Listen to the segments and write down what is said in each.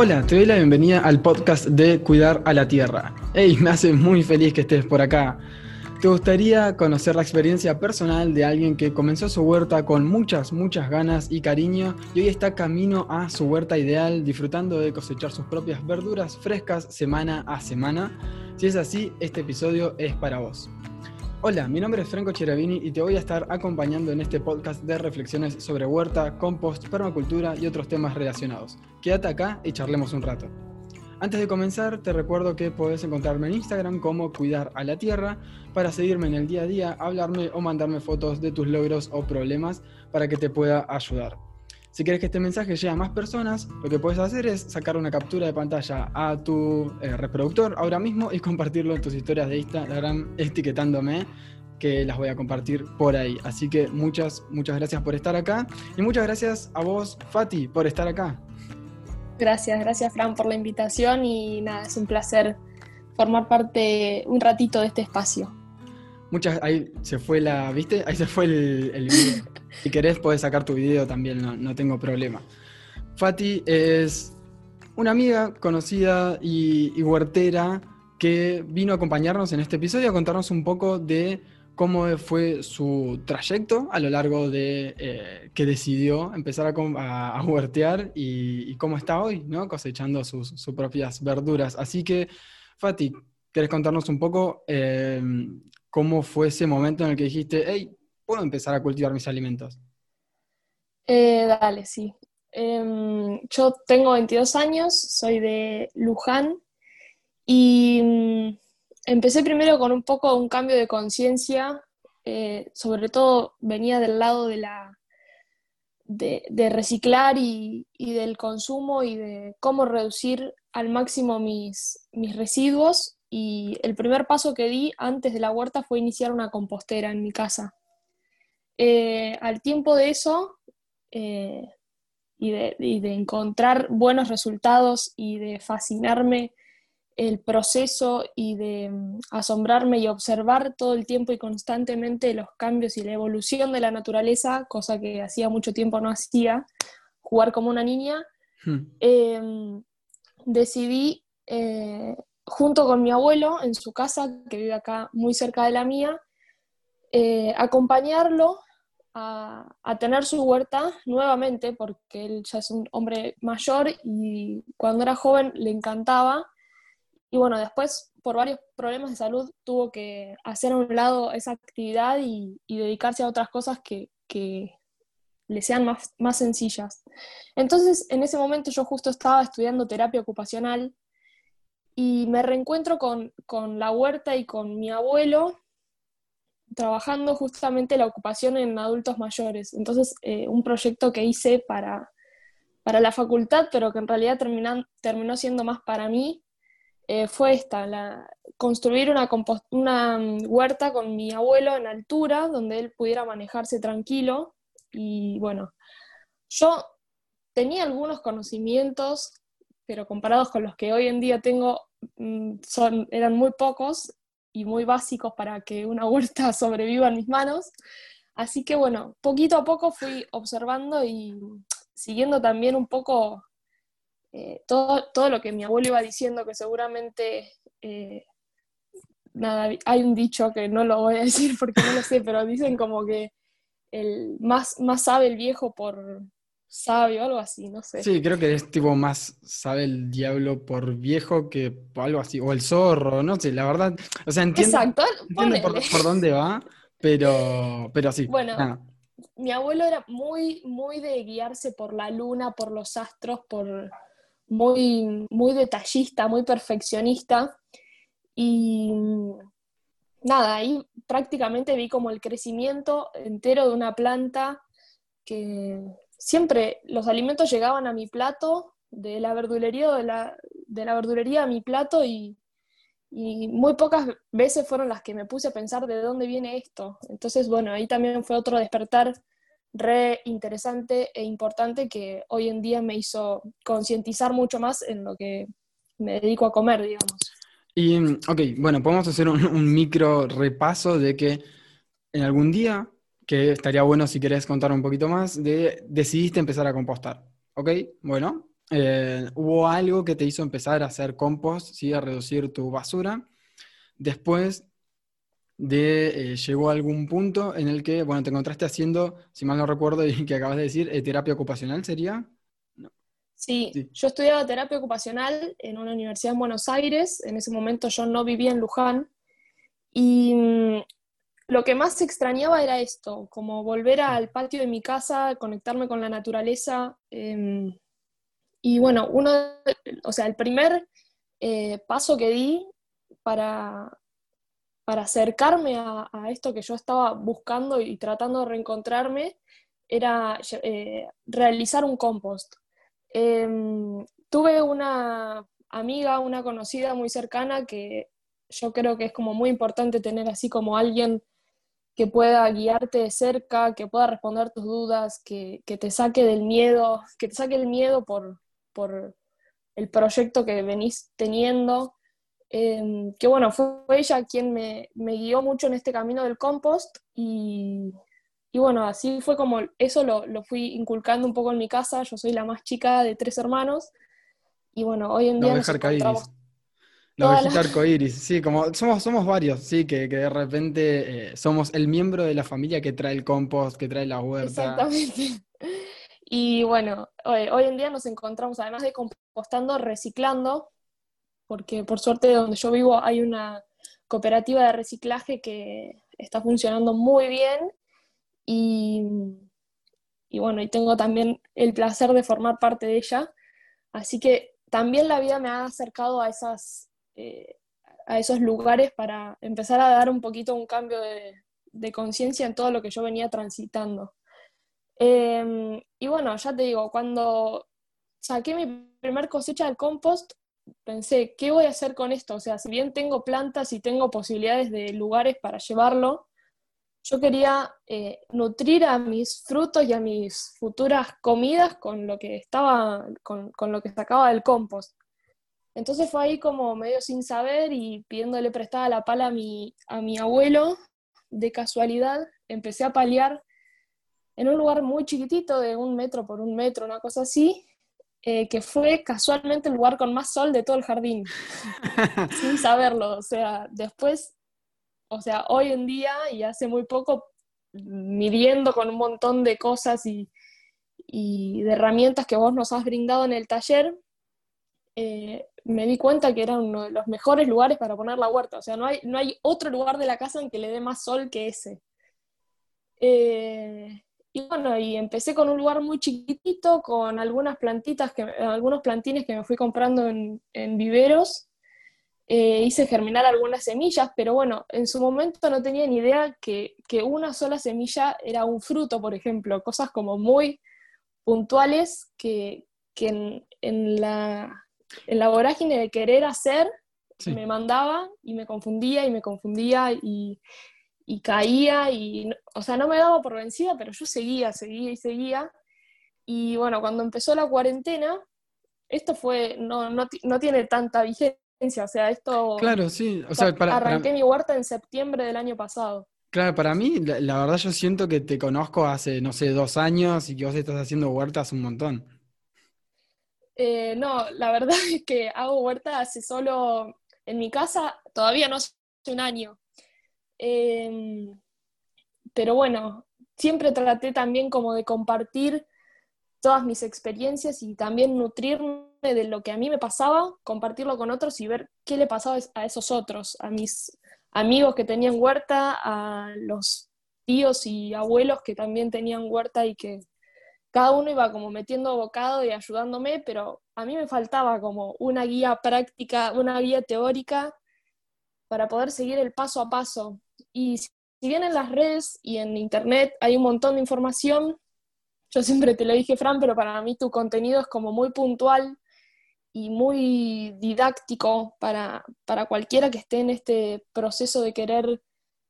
Hola, te doy la bienvenida al podcast de Cuidar a la Tierra. Hey, me hace muy feliz que estés por acá. ¿Te gustaría conocer la experiencia personal de alguien que comenzó su huerta con muchas, muchas ganas y cariño y hoy está camino a su huerta ideal, disfrutando de cosechar sus propias verduras frescas semana a semana? Si es así, este episodio es para vos. Hola, mi nombre es Franco Cheravini y te voy a estar acompañando en este podcast de reflexiones sobre huerta, compost, permacultura y otros temas relacionados. Quédate acá y charlemos un rato. Antes de comenzar, te recuerdo que puedes encontrarme en Instagram como Cuidar a la Tierra para seguirme en el día a día, hablarme o mandarme fotos de tus logros o problemas para que te pueda ayudar. Si quieres que este mensaje llegue a más personas, lo que puedes hacer es sacar una captura de pantalla a tu eh, reproductor ahora mismo y compartirlo en tus historias de Instagram etiquetándome que las voy a compartir por ahí. Así que muchas, muchas gracias por estar acá y muchas gracias a vos, Fati, por estar acá. Gracias, gracias Fran por la invitación y nada, es un placer formar parte un ratito de este espacio. Muchas, ahí se fue la, ¿viste? Ahí se fue el, el video. Si querés, podés sacar tu video también, no, tengo problema. Fati es una amiga conocida y, huertera que vino a acompañarnos en este episodio a contarnos un poco de cómo fue su trayecto a lo largo de eh, que decidió empezar a, huertear y, cómo está hoy, ¿no? cosechando sus, propias verduras. Así que, Fati, ¿querés contarnos un poco eh, cómo fue ese momento en el que dijiste, hey, puedo empezar a cultivar mis alimentos? Eh, dale, sí. Em, yo tengo 22 años, soy de Luján y mm, empecé primero con un poco un cambio de conciencia, eh, sobre todo venía del lado de la de, reciclar y, del consumo y de cómo reducir al máximo mis, mis residuos. Y el primer paso que di antes de la huerta fue iniciar una compostera en mi casa. Eh, al tiempo de eso eh, y, de, encontrar buenos resultados y de fascinarme el proceso y de mm, asombrarme y observar todo el tiempo y constantemente los cambios y la evolución de la naturaleza, cosa que hacía mucho tiempo no hacía, jugar como una niña, hmm. em, decidí, eh, junto con mi abuelo en su casa, que vive acá muy cerca de la mía, acompañarlo a, tener su huerta nuevamente, porque él ya es un hombre mayor y cuando era joven le encantaba. Y bueno, después por varios problemas de salud tuvo que hacer a un lado esa actividad y, dedicarse a otras cosas que, le sean más, más sencillas. Entonces, en ese momento yo justo estaba estudiando terapia ocupacional y me reencuentro con, con la huerta y con mi abuelo trabajando justamente la ocupación en adultos mayores. Entonces, eh, un proyecto que hice para, para la facultad, pero que en realidad terminó siendo más para mí, eh, fue esta, la, construir una, una mm, huerta con mi abuelo en altura, donde él pudiera manejarse tranquilo. Y bueno, yo tenía algunos conocimientos, pero comparados con los que hoy en día tengo, son, eran muy pocos y muy básicos para que una huerta sobreviva en mis manos. Así que bueno, poquito a poco fui observando y siguiendo también un poco eh, todo, todo, lo que mi abuelo iba diciendo, que seguramente, eh, nada, hay un dicho que no lo voy a decir porque no lo sé, pero dicen como que el más, más sabe el viejo por, sabio, algo así, no sé. Sí, creo que es tipo más sabe el diablo por viejo que algo así, o el zorro, no sé, la verdad, o sea, entiendo, por, dónde va, pero, pero sí. Bueno, mi abuelo era muy, muy de guiarse por la luna, por los astros, por muy, muy detallista, muy perfeccionista, y nada, ahí prácticamente vi como el crecimiento entero de una planta que siempre los alimentos llegaban a mi plato, de la verdulería, de la, de la verdulería a mi plato y, muy pocas veces fueron las que me puse a pensar de dónde viene esto. Entonces, bueno, ahí también fue otro despertar re interesante e importante que hoy en día me hizo concientizar mucho más en lo que me dedico a comer, digamos. Y, ok, bueno, podemos hacer un, un micro repaso de que en algún día que estaría bueno si querés contar un poquito más, de decidiste empezar a compostar. ¿Ok? Bueno, eh, hubo algo que te hizo empezar a hacer compost, ¿sí? a reducir tu basura. Después de, eh, llegó a algún punto en el que, bueno, te encontraste haciendo, si mal no recuerdo y que acabas de decir, eh, terapia ocupacional, ¿sería? Sí, yo estudiaba terapia ocupacional en una universidad en Buenos Aires, en ese momento yo no vivía en Luján, y mm, lo que más extrañaba era esto, como volver al patio de mi casa, conectarme con la naturaleza. Em, y bueno, uno, o sea, el primer eh, paso que di para, para acercarme a, esto que yo estaba buscando y tratando de reencontrarme era eh, realizar un compost. Em, tuve una amiga, una conocida muy cercana que yo creo que es como muy importante tener así como alguien que pueda guiarte de cerca, que pueda responder tus dudas, que, te saque del miedo, que te saque el miedo por, por el proyecto que venís teniendo. Em, que bueno, fue ella quien me, me, guió mucho en este camino del compost y, y bueno, así fue como eso lo, lo, fui inculcando un poco en mi casa. Yo soy la más chica de tres hermanos. Y bueno, hoy en día nos encontramos... La ovejita arcoíris, sí, como somos, somos varios, sí, que, que de repente eh, somos el miembro de la familia que trae el compost, que trae la huerta. Exactamente. Y bueno, hoy, hoy en día nos encontramos, además de compostando, reciclando, porque por suerte donde yo vivo hay una cooperativa de reciclaje que está funcionando muy bien y, bueno, y tengo también el placer de formar parte de ella. Así que también la vida me ha acercado a, esas, eh, a esos lugares para empezar a dar un poquito un cambio de, conciencia en todo lo que yo venía transitando. Em, y bueno, ya te digo, cuando saqué mi primer cosecha del compost, pensé, ¿qué voy a hacer con esto? O sea, si bien tengo plantas y tengo posibilidades de lugares para llevarlo, yo quería eh, nutrir a mis frutos y a mis futuras comidas con lo que estaba, con, lo que sacaba del compost. Entonces fue ahí como medio sin saber y pidiéndole prestada la pala a mi, a mi abuelo, de casualidad, empecé a paliar en un lugar muy chiquitito, de un metro por un metro, una cosa así, eh, que fue casualmente el lugar con más sol de todo el jardín, sin saberlo. O sea, después o sea, hoy en día y hace muy poco, midiendo con un montón de cosas y, de herramientas que vos nos has brindado en el taller, eh, me di cuenta que era uno de los mejores lugares para poner la huerta. O sea, no hay, no hay otro lugar de la casa en que le dé más sol que ese. Eh, y bueno, y empecé con un lugar muy chiquitito, con algunas plantitas, que, algunos plantines que me fui comprando en, en viveros eh, hice germinar algunas semillas, pero bueno, en su momento no tenía ni idea que, una sola semilla era un fruto, por ejemplo, cosas como muy puntuales que, en, la, en, la, vorágine de querer hacer me mandaba y me confundía y me confundía y, y caía y, o sea, no me daba por vencida, pero yo seguía, seguía y seguía. Y bueno, cuando empezó la cuarentena, esto fue, no, no, no tiene tanta vigencia o sea, esto... Claro, sí. O sea, para, arranqué mi huerta en septiembre del año pasado. Claro, para mí, la, verdad yo siento que te conozco hace, no sé, dos años y que vos estás haciendo huertas un montón. Eh, no, la verdad es que hago huerta hace solo, en mi casa, todavía no hace un año. Em, pero bueno, siempre traté también como de compartir todas mis experiencias y también nutrirme de lo que a mí me pasaba, compartirlo con otros y ver qué le pasaba a esos otros, a mis amigos que tenían huerta, a los tíos y abuelos que también tenían huerta y que cada uno iba como metiendo bocado y ayudándome, pero a mí me faltaba como una guía práctica, una guía teórica para poder seguir el paso a paso. Y si bien en las redes y en internet hay un montón de información, yo siempre te lo dije, Fran, pero para mí tu contenido es como muy puntual y muy didáctico para, cualquiera que esté en este proceso de querer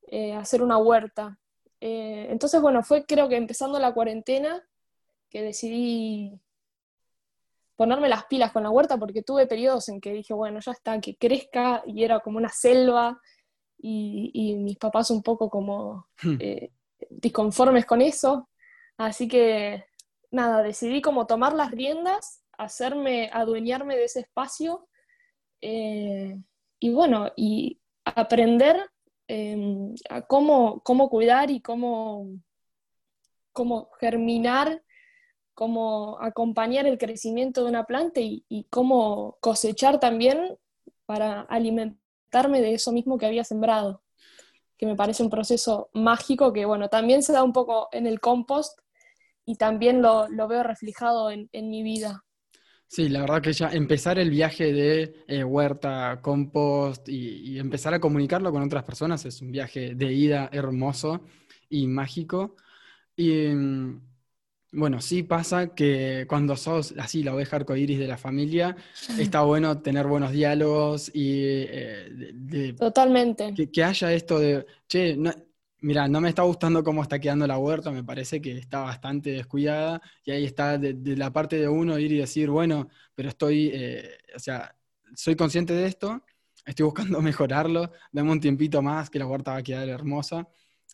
eh, hacer una huerta. Eh, entonces, bueno, fue creo que empezando la cuarentena que decidí ponerme las pilas con la huerta porque tuve periodos en que dije, bueno, ya está, que crezca y era como una selva y, mis papás un poco como hmm. eh, disconformes con eso. Así que, nada, decidí como tomar las riendas, hacerme, adueñarme de ese espacio eh, y bueno, y aprender em, a cómo, cómo, cuidar y cómo, cómo germinar, cómo acompañar el crecimiento de una planta y, y cómo cosechar también para alimentarme de eso mismo que había sembrado, que me parece un proceso mágico que, bueno, también se da un poco en el compost y también lo, lo veo reflejado en, en mi vida. Sí, la verdad que ya empezar el viaje de eh, huerta, compost y, empezar a comunicarlo con otras personas es un viaje de ida hermoso y mágico. Y mm, bueno, sí pasa que cuando sos así la oveja arcoíris de la familia, está bueno tener buenos diálogos y eh, Totalmente. Que, que, haya esto de, che, no, Mira, no me está gustando cómo está quedando la huerta, me parece que está bastante descuidada y ahí está de, la parte de uno ir y decir, bueno, pero estoy, eh, o sea, soy consciente de esto, estoy buscando mejorarlo, dame un tiempito más que la huerta va a quedar hermosa.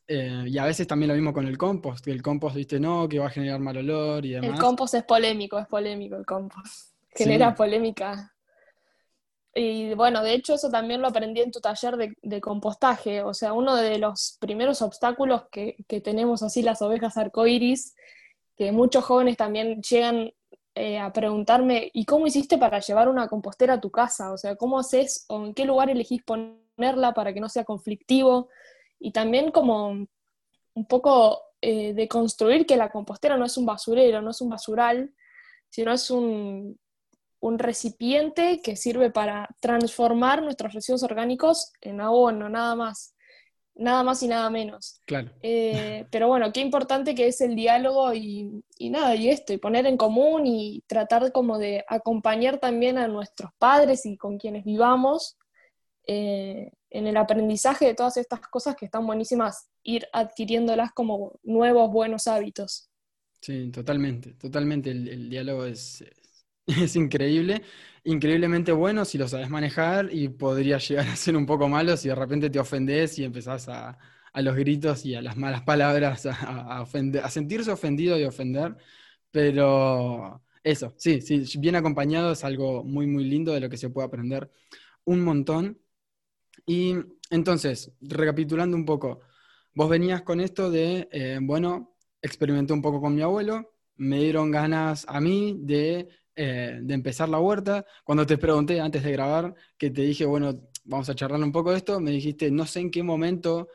Eh, y a veces también lo mismo con el compost, que el compost, viste, no, que va a generar mal olor y demás. El compost es polémico, es polémico el compost. Genera polémica y bueno, de hecho eso también lo aprendí en tu taller de, compostaje. O sea, uno de los primeros obstáculos que, tenemos así las ovejas arcoíris, que muchos jóvenes también llegan eh, a preguntarme, ¿y cómo hiciste para llevar una compostera a tu casa? O sea, ¿cómo haces o en qué lugar elegís ponerla para que no sea conflictivo? Y también como un poco eh, de construir que la compostera no es un basurero, no es un basural, sino es un, un recipiente que sirve para transformar nuestros residuos orgánicos en abono, nada más. Nada más y nada menos. Claro. Eh, pero bueno, qué importante que es el diálogo y, nada, y esto, y poner en común y tratar como de acompañar también a nuestros padres y con quienes vivamos eh, en el aprendizaje de todas estas cosas que están buenísimas, ir adquiriéndolas como nuevos buenos hábitos. Sí, totalmente, totalmente. el diálogo es, es increíble, increíblemente bueno si lo sabes manejar y podría llegar a ser un poco malo si de repente te ofendes y empezás a, los gritos y a las malas palabras, a, a sentirse ofendido y ofender. Pero eso, sí, sí, bien acompañado es algo muy, muy lindo de lo que se puede aprender un montón. Y entonces, recapitulando un poco, vos venías con esto de, eh, bueno, experimenté un poco con mi abuelo, me dieron ganas a mí de eh, de empezar la huerta. Cuando te pregunté antes de grabar, que te dije, bueno, vamos a charlar un poco esto, me dijiste, no sé en qué momento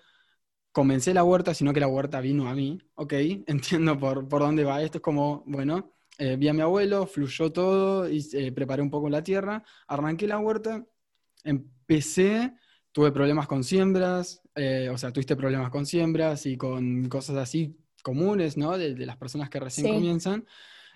comencé la huerta, sino que la huerta vino a mí. Ok, entiendo por, por dónde va esto. Es como, bueno, eh, vi a mi abuelo, fluyó todo, y eh, preparé un poco la tierra, arranqué la huerta, empecé, tuve problemas con siembras, o sea, tuviste problemas con siembras y con cosas así comunes, ¿no? De, las personas que recién comienzan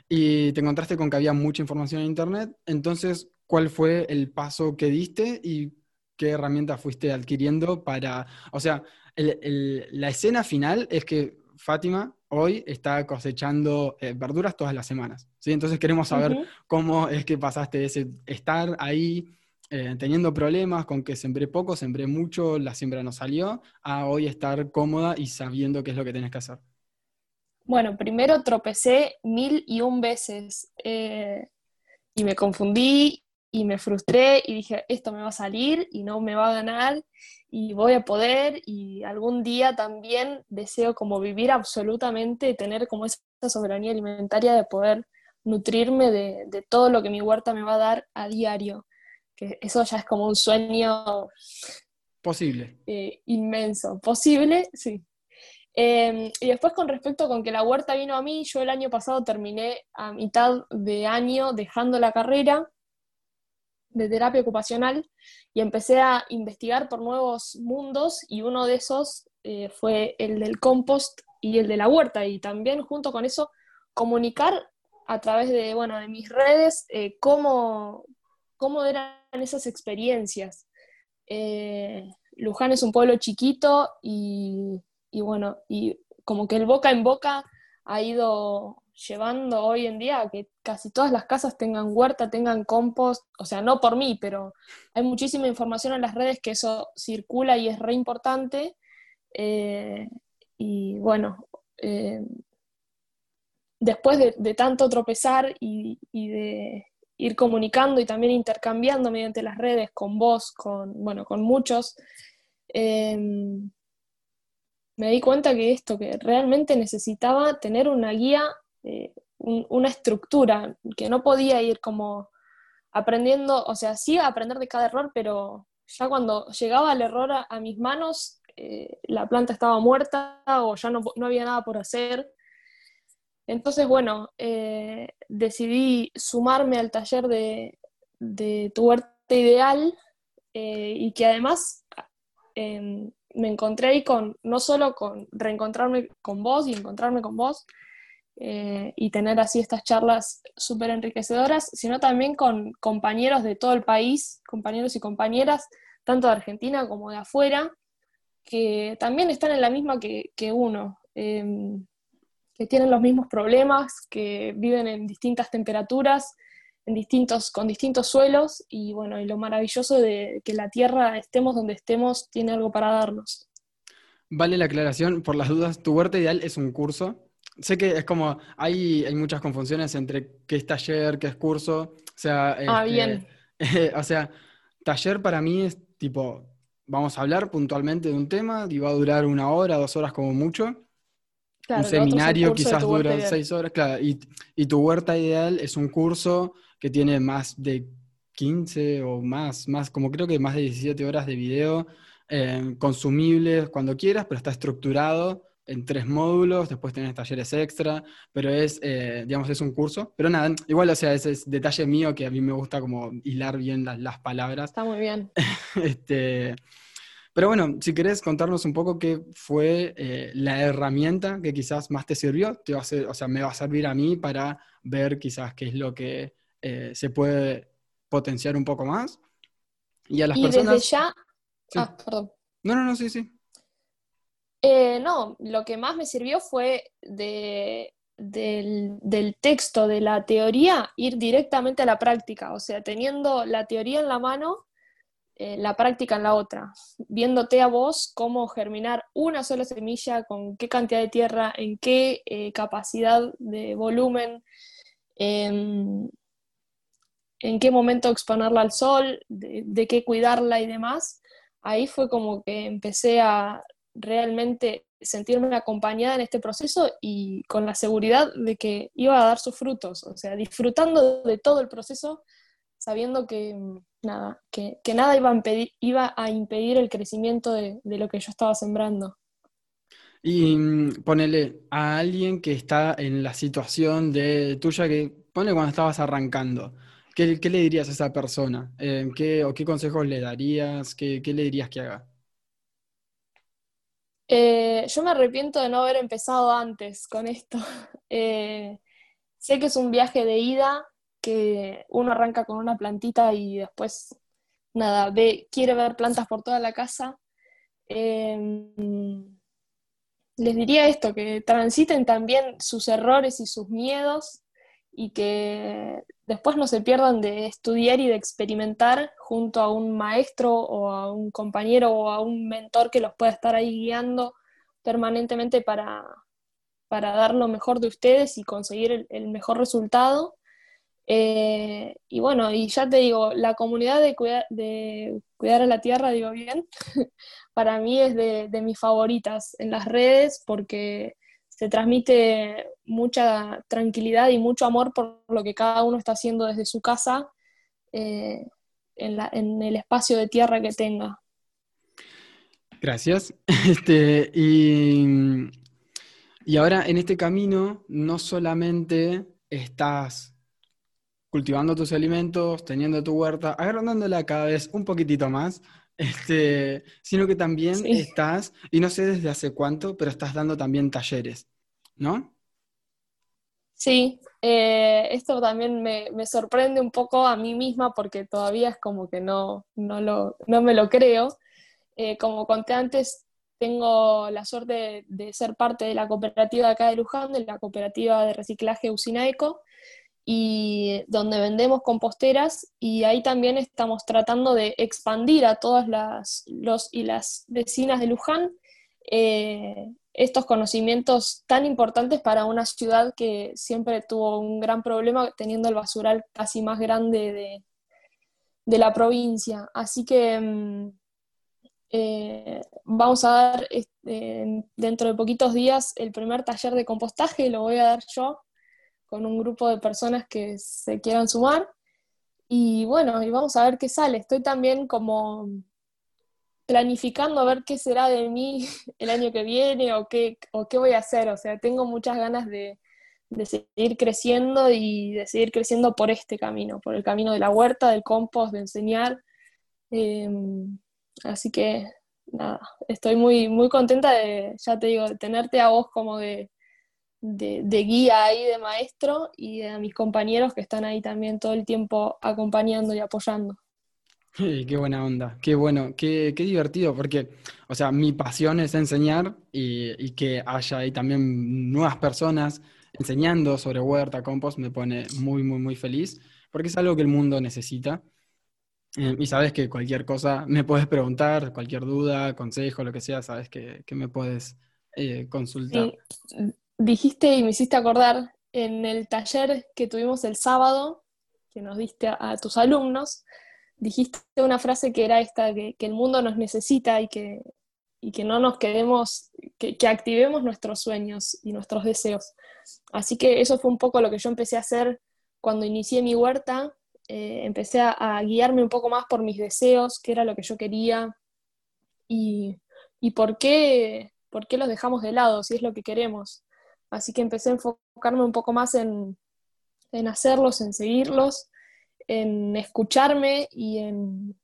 y te encontraste con que había mucha información en Internet. Entonces, ¿cuál fue el paso que diste y qué herramienta fuiste adquiriendo para, o sea, la escena final es que Fátima hoy está cosechando eh, verduras todas las semanas. ¿sí? Entonces queremos saber cómo es que pasaste de ese estar ahí eh, teniendo problemas con que sembré poco, sembré mucho, la siembra no salió, a hoy estar cómoda y sabiendo qué es lo que tienes que hacer. Bueno, primero tropecé mil y un veces eh, y me confundí y me frustré y dije, esto me va a salir y no me va a ganar y voy a poder y algún día también deseo como vivir absolutamente, tener como esa soberanía alimentaria de poder nutrirme de, todo lo que mi huerta me va a dar a diario, que eso ya es como un sueño posible. Eh, inmenso, posible, sí, Em, y después con respecto con que la huerta vino a mí, yo el año pasado terminé a mitad de año dejando la carrera de terapia ocupacional y empecé a investigar por nuevos mundos y uno de esos eh, fue el del compost y el de la huerta. Y también junto con eso comunicar a través de, bueno, de mis redes eh, cómo, cómo, eran esas experiencias. Eh, Luján es un pueblo chiquito y y bueno, y como que el boca en boca ha ido llevando hoy en día que casi todas las casas tengan huerta, tengan compost, o sea, no por mí, pero hay muchísima información en las redes que eso circula y es re importante. Eh, y bueno, eh, después de, tanto tropezar y, de ir comunicando y también intercambiando mediante las redes con vos, con, bueno, con muchos, em, me di cuenta que esto, que realmente necesitaba tener una guía, eh, una estructura, que no podía ir como aprendiendo, o sea, sí aprender de cada error, pero ya cuando llegaba el error a, mis manos, eh, la planta estaba muerta o ya no, no había nada por hacer. Entonces, bueno, eh, decidí sumarme al taller de, tu huerta ideal eh, y que además em, me encontré ahí con, no solo con reencontrarme con vos y encontrarme con vos eh, y tener así estas charlas súper enriquecedoras, sino también con compañeros de todo el país, compañeros y compañeras, tanto de Argentina como de afuera, que también están en la misma que, que uno. Em, que tienen los mismos problemas, que viven en distintas temperaturas, en distintos, con distintos suelos, y bueno, y lo maravilloso de que la Tierra, estemos donde estemos, tiene algo para darnos. Vale la aclaración, por las dudas, tu huerta ideal es un curso. Sé que es como, hay, hay muchas confusiones entre qué es taller, qué es curso. O sea, ah, este, bien. o sea, taller para mí es tipo, vamos a hablar puntualmente de un tema y va a durar una hora, dos horas como mucho un seminario quizás dura seis horas, claro, y, tu huerta ideal es un curso que tiene más de 15 o más, más como creo que más de 17 horas de video, eh, consumibles cuando quieras, pero está estructurado en tres módulos, después tienes talleres extra, pero es, eh, digamos, es un curso. Pero nada, igual, o sea, ese es detalle mío que a mí me gusta como hilar bien las, las palabras. Está muy bien. este, pero bueno, si querés contarnos un poco qué fue eh, la herramienta que quizás más te sirvió, te va a o sea, me va a servir a mí para ver quizás qué es lo que eh, se puede potenciar un poco más. Y a las personas... Desde ya... Ah, perdón. No, no, no, sí, sí. Eh, no, lo que más me sirvió fue de, del, del, texto, de la teoría, ir directamente a la práctica. O sea, teniendo la teoría en la mano, eh, la práctica en la otra, viéndote a vos cómo germinar una sola semilla, con qué cantidad de tierra, en qué eh, capacidad de volumen, en qué momento exponerla al sol, de, qué cuidarla y demás. Ahí fue como que empecé a realmente sentirme acompañada en este proceso y con la seguridad de que iba a dar sus frutos, o sea, disfrutando de todo el proceso, sabiendo que, nada, que, nada iba a, impedir, iba a impedir el crecimiento de, lo que yo estaba sembrando. Y mm, ponele a alguien que está en la situación de tuya que, ponle cuando estabas arrancando, ¿qué, le dirías a esa persona? Eh, ¿qué, ¿O qué consejos le darías? ¿Qué, le dirías que haga? Eh, yo me arrepiento de no haber empezado antes con esto. Eh, sé que es un viaje de ida, que uno arranca con una plantita y después, nada, ve, quiere ver plantas por toda la casa. Em, les diría esto, que transiten también sus errores y sus miedos y que después no se pierdan de estudiar y de experimentar junto a un maestro o a un compañero o a un mentor que los pueda estar ahí guiando permanentemente para, para dar lo mejor de ustedes y conseguir el mejor resultado. Eh, y bueno, y ya te digo, la comunidad de, de cuidar a la tierra, digo bien, para mí es de, mis favoritas en las redes porque se transmite mucha tranquilidad y mucho amor por lo que cada uno está haciendo desde su casa eh, en, en, el espacio de tierra que tenga. Gracias. Este, y, y ahora en este camino no solamente estás cultivando tus alimentos, teniendo tu huerta, agrandándola cada vez un poquitito más, este, sino que también estás, y no sé desde hace cuánto, pero estás dando también talleres, ¿no? Sí, eh, esto también me, sorprende un poco a mí misma porque todavía es como que no, no, lo, no me lo creo. Eh, como conté antes, tengo la suerte de, de, ser parte de la cooperativa de acá de Luján, de la cooperativa de reciclaje Usina Eco, y donde vendemos composteras y ahí también estamos tratando de expandir a todas las los y las vecinas de Luján eh, estos conocimientos tan importantes para una ciudad que siempre tuvo un gran problema teniendo el basural casi más grande de, de la provincia. Así que mm, eh, vamos a dar este, dentro de poquitos días el primer taller de compostaje, lo voy a dar yo con un grupo de personas que se quieran sumar. Y bueno, y vamos a ver qué sale. Estoy también como planificando a ver qué será de mí el año que viene o qué, o qué voy a hacer. O sea, tengo muchas ganas de, de seguir creciendo y de seguir creciendo por este camino, por el camino de la huerta, del compost, de enseñar. Em, así que nada, estoy muy, muy contenta de, ya te digo, de tenerte a vos como de, de, guía ahí, de maestro, y a mis compañeros que están ahí también todo el tiempo acompañando y apoyando. qué buena onda, qué bueno, qué, qué, divertido, porque, o sea, mi pasión es enseñar y, y que haya ahí también nuevas personas enseñando sobre huerta, compost, me pone muy, muy, muy feliz, porque es algo que el mundo necesita. Eh, y sabes que cualquier cosa me puedes preguntar, cualquier duda, consejo, lo que sea, sabes que, me puedes eh, consultar. Dijiste y me hiciste acordar en el taller que tuvimos el sábado, que nos diste a, tus alumnos, dijiste una frase que era esta, que, el mundo nos necesita y que, y que no nos quedemos, que, activemos nuestros sueños y nuestros deseos. Así que eso fue un poco lo que yo empecé a hacer cuando inicié mi huerta. Eh, empecé a, guiarme un poco más por mis deseos, qué era lo que yo quería y, por, qué, por qué los dejamos de lado, si es lo que queremos. Así que empecé a enfocarme un poco más en, en hacerlos, en seguirlos, en escucharme y en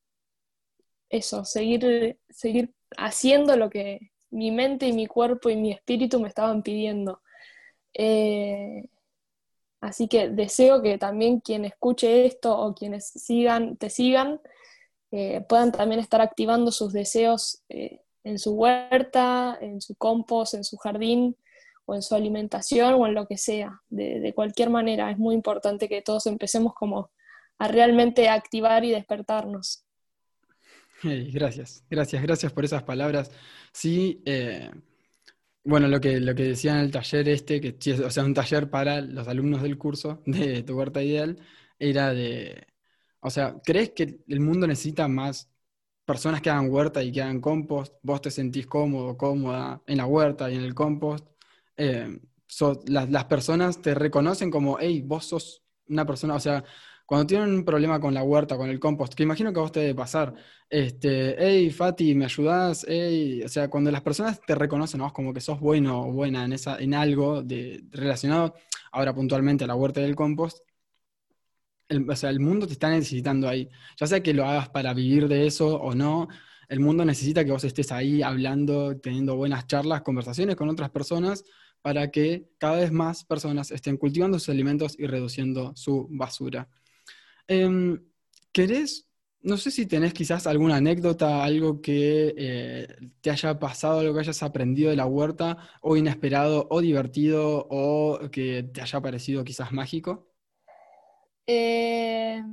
eso, seguir, seguir haciendo lo que mi mente y mi cuerpo y mi espíritu me estaban pidiendo. Eh, así que deseo que también quien escuche esto o quienes sigan, te sigan, eh, puedan también estar activando sus deseos eh, en su huerta, en su compost, en su jardín o en su alimentación o en lo que sea. De, cualquier manera, es muy importante que todos empecemos como a realmente activar y despertarnos. gracias, gracias, gracias por esas palabras. Sí, bueno, lo que, lo que decía en el taller este, que o sea, un taller para los alumnos del curso de Tu Huerta Ideal, era de, o sea, ¿crees que el mundo necesita más personas que hagan huerta y que hagan compost? ¿Vos te sentís cómodo, cómoda en la huerta y en el compost? Eh, las, personas te reconocen como, hey, vos sos una persona, o sea, cuando tienen un problema con la huerta, con el compost, que imagino que a vos te debe pasar, este, hey, Fati, ¿me ayudás? Hey, o sea, cuando las personas te reconocen vos como que sos bueno o buena en, esa, en algo de, relacionado, ahora puntualmente a la huerta del compost, el, o sea, el mundo te está necesitando ahí. Ya sea que lo hagas para vivir de eso o no, el mundo necesita que vos estés ahí hablando, teniendo buenas charlas, conversaciones con otras personas para que cada vez más personas estén cultivando sus alimentos y reduciendo su basura. Em, ¿Querés, no sé si tenés quizás alguna anécdota, algo que eh, te haya pasado, algo que hayas aprendido de la huerta, o inesperado, o divertido, o que te haya parecido quizás mágico? Eh,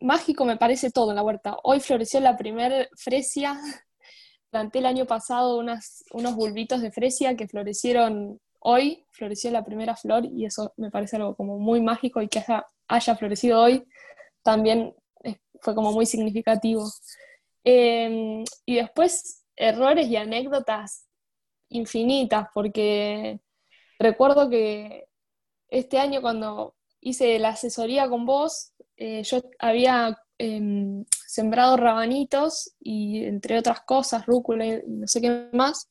mágico me parece todo en la huerta. Hoy floreció la primer fresia. Planté el año pasado unos bulbitos de fresia que florecieron hoy, floreció la primera flor y eso me parece algo como muy mágico y que haya haya florecido hoy, también fue como muy significativo. Em, y después errores y anécdotas infinitas, porque recuerdo que este año cuando hice la asesoría con vos, eh, yo había em, sembrado rabanitos y entre otras cosas, rúcula y no sé qué más.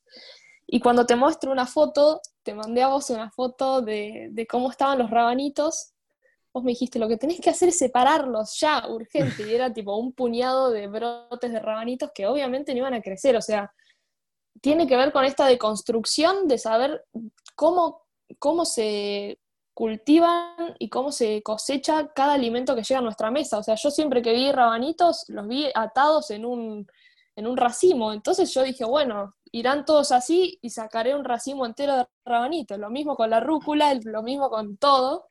Y cuando te muestro una foto, te mandé a vos una foto de, de cómo estaban los rabanitos. Vos me dijiste, lo que tenés que hacer es separarlos ya, urgente, y era tipo un puñado de brotes de rabanitos que obviamente no iban a crecer, o sea, tiene que ver con esta deconstrucción de saber cómo, cómo se cultivan y cómo se cosecha cada alimento que llega a nuestra mesa. O sea, yo siempre que vi rabanitos, los vi atados en un, en un racimo. Entonces yo dije, bueno, irán todos así y sacaré un racimo entero de rabanitos. Lo mismo con la rúcula, lo mismo con todo.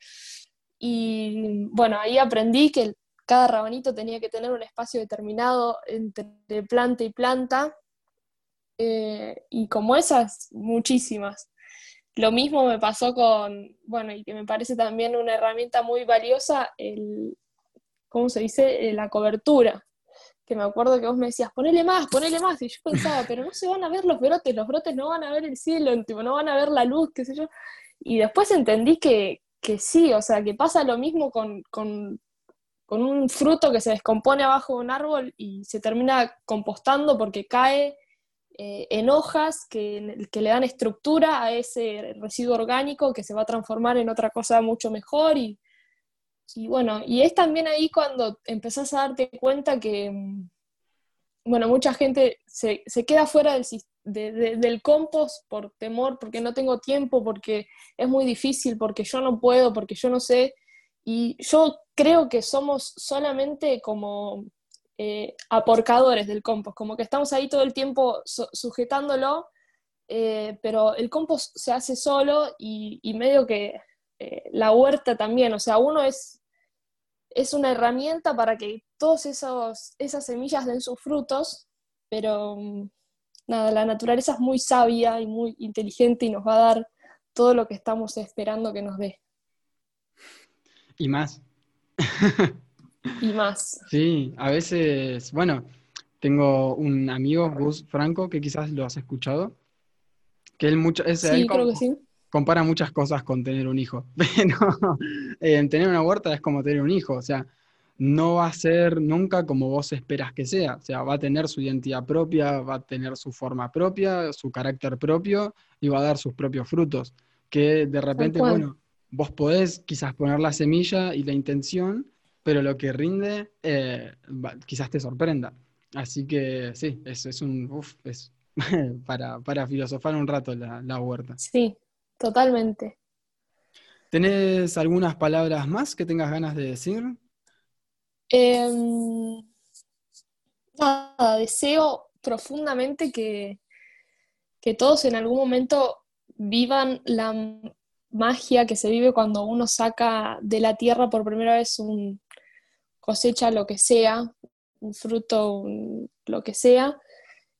Y bueno, ahí aprendí que cada rabanito tenía que tener un espacio determinado entre planta y planta. eh, y como esas, muchísimas. Lo mismo me pasó con, bueno, y que me parece también una herramienta muy valiosa, el, ¿cómo se dice? Eh, la cobertura. Que me acuerdo que vos me decías, ponele más, ponele más. Y yo pensaba, pero no se van a ver los brotes, los brotes no van a ver el cielo, no van a ver la luz, qué sé yo. Y después entendí que, que sí, o sea, que pasa lo mismo con, con, un fruto que se descompone abajo de un árbol y se termina compostando porque cae eh, en hojas que, le dan estructura a ese residuo orgánico que se va a transformar en otra cosa mucho mejor. Y, bueno, y es también ahí cuando empezás a darte cuenta que, mm, bueno, mucha gente se, se queda fuera del, del compost por temor, porque no tengo tiempo, porque es muy difícil, porque yo no puedo, porque yo no sé. Y yo creo que somos solamente como eh, aporcadores del compost, como que estamos ahí todo el tiempo sujetándolo, eh, pero el compost se hace solo y, medio que eh, la huerta también, o sea, uno es, es una herramienta para que todas esas semillas den sus frutos, pero mm, nada, la naturaleza es muy sabia y muy inteligente y nos va a dar todo lo que estamos esperando que nos dé. Y más. y más. Sí, a veces, bueno, tengo un amigo, Gus Franco, que quizás lo has escuchado, que él mucho, sí, creo que sí. compara muchas cosas con tener un hijo, pero eh, tener una huerta es como tener un hijo, o sea, no va a ser nunca como vos esperas que sea. O sea, va a tener su identidad propia, va a tener su forma propia, su carácter propio y va a dar sus propios frutos. Que de repente, bueno, vos podés quizás poner la semilla y la intención, pero lo que rinde eh, quizás te sorprenda. Así que sí, es, es un, uf, es para, para, filosofar un rato la, la huerta. Sí, totalmente. ¿Tenés algunas palabras más que tengas ganas de decir? Em, nada, deseo profundamente que, que todos en algún momento vivan la magia que se vive cuando uno saca de la tierra por primera vez un cosecha lo que sea, un fruto, lo que sea,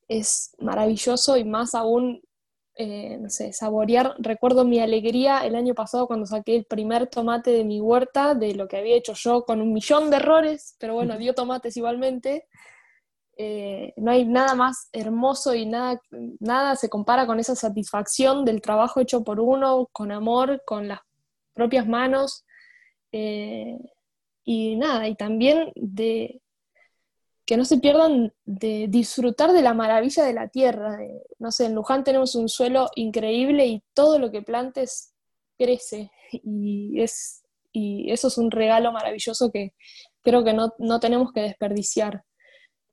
es maravilloso y más aún eh, no sé, saborear. Recuerdo mi alegría el año pasado cuando saqué el primer tomate de mi huerta, de lo que había hecho yo con un millón de errores, pero bueno, dio tomates igualmente. Eh, no hay nada más hermoso y nada, nada se compara con esa satisfacción del trabajo hecho por uno, con amor, con las propias manos. Eh, y nada, y también de, que no se pierdan de disfrutar de la maravilla de la tierra. no sé, en Luján tenemos un suelo increíble y todo lo que plantes crece y, es, y eso es un regalo maravilloso que creo que no, tenemos que desperdiciar.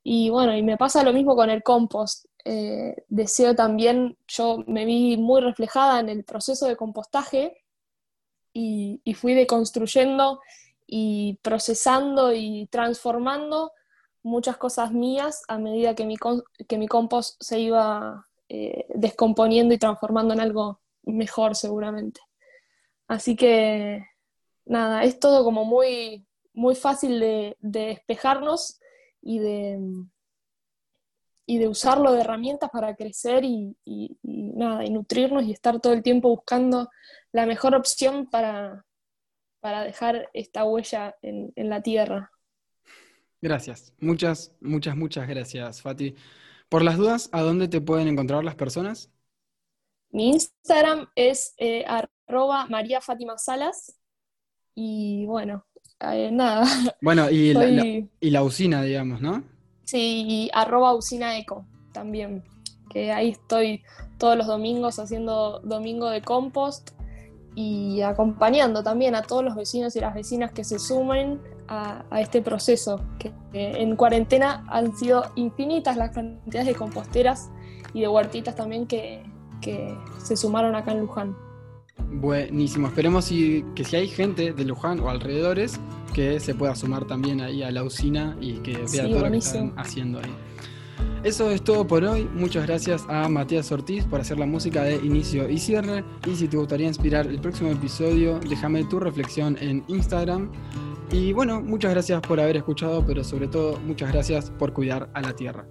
Y bueno, y me pasa lo mismo con el compost. Eh, deseo también, yo me vi muy reflejada en el proceso de compostaje y, y fui deconstruyendo y procesando y transformando muchas cosas mías a medida que mi, que mi compost se iba eh, descomponiendo y transformando en algo mejor seguramente. Así que nada, es todo como muy, muy fácil de, despejarnos y de, y de usarlo de herramientas para crecer y, nada, y nutrirnos y estar todo el tiempo buscando la mejor opción para, para dejar esta huella en la tierra. Gracias. Muchas, muchas, muchas gracias, Fati. Por las dudas, ¿a dónde te pueden encontrar las personas? Mi Instagram es eh, arroba María Fátima Salas. Y bueno, eh, nada. Bueno, y, la, y la usina, digamos, ¿no? Sí, y arroba usina eco también. Que ahí estoy todos los domingos haciendo domingo de compost y acompañando también a todos los vecinos y las vecinas que se sumen a, este proceso, que, en cuarentena han sido infinitas las cantidades de composteras y de huertitas también que, se sumaron acá en Luján. Buenísimo, esperemos que si hay gente de Luján o alrededores, que se pueda sumar también ahí a la usina y que vea todo lo que están haciendo ahí. Eso es todo por hoy. Muchas gracias a Matías Ortiz por hacer la música de inicio y cierre. Y si te gustaría inspirar el próximo episodio, déjame tu reflexión en Instagram. Y bueno, muchas gracias por haber escuchado, pero sobre todo muchas gracias por cuidar a la tierra.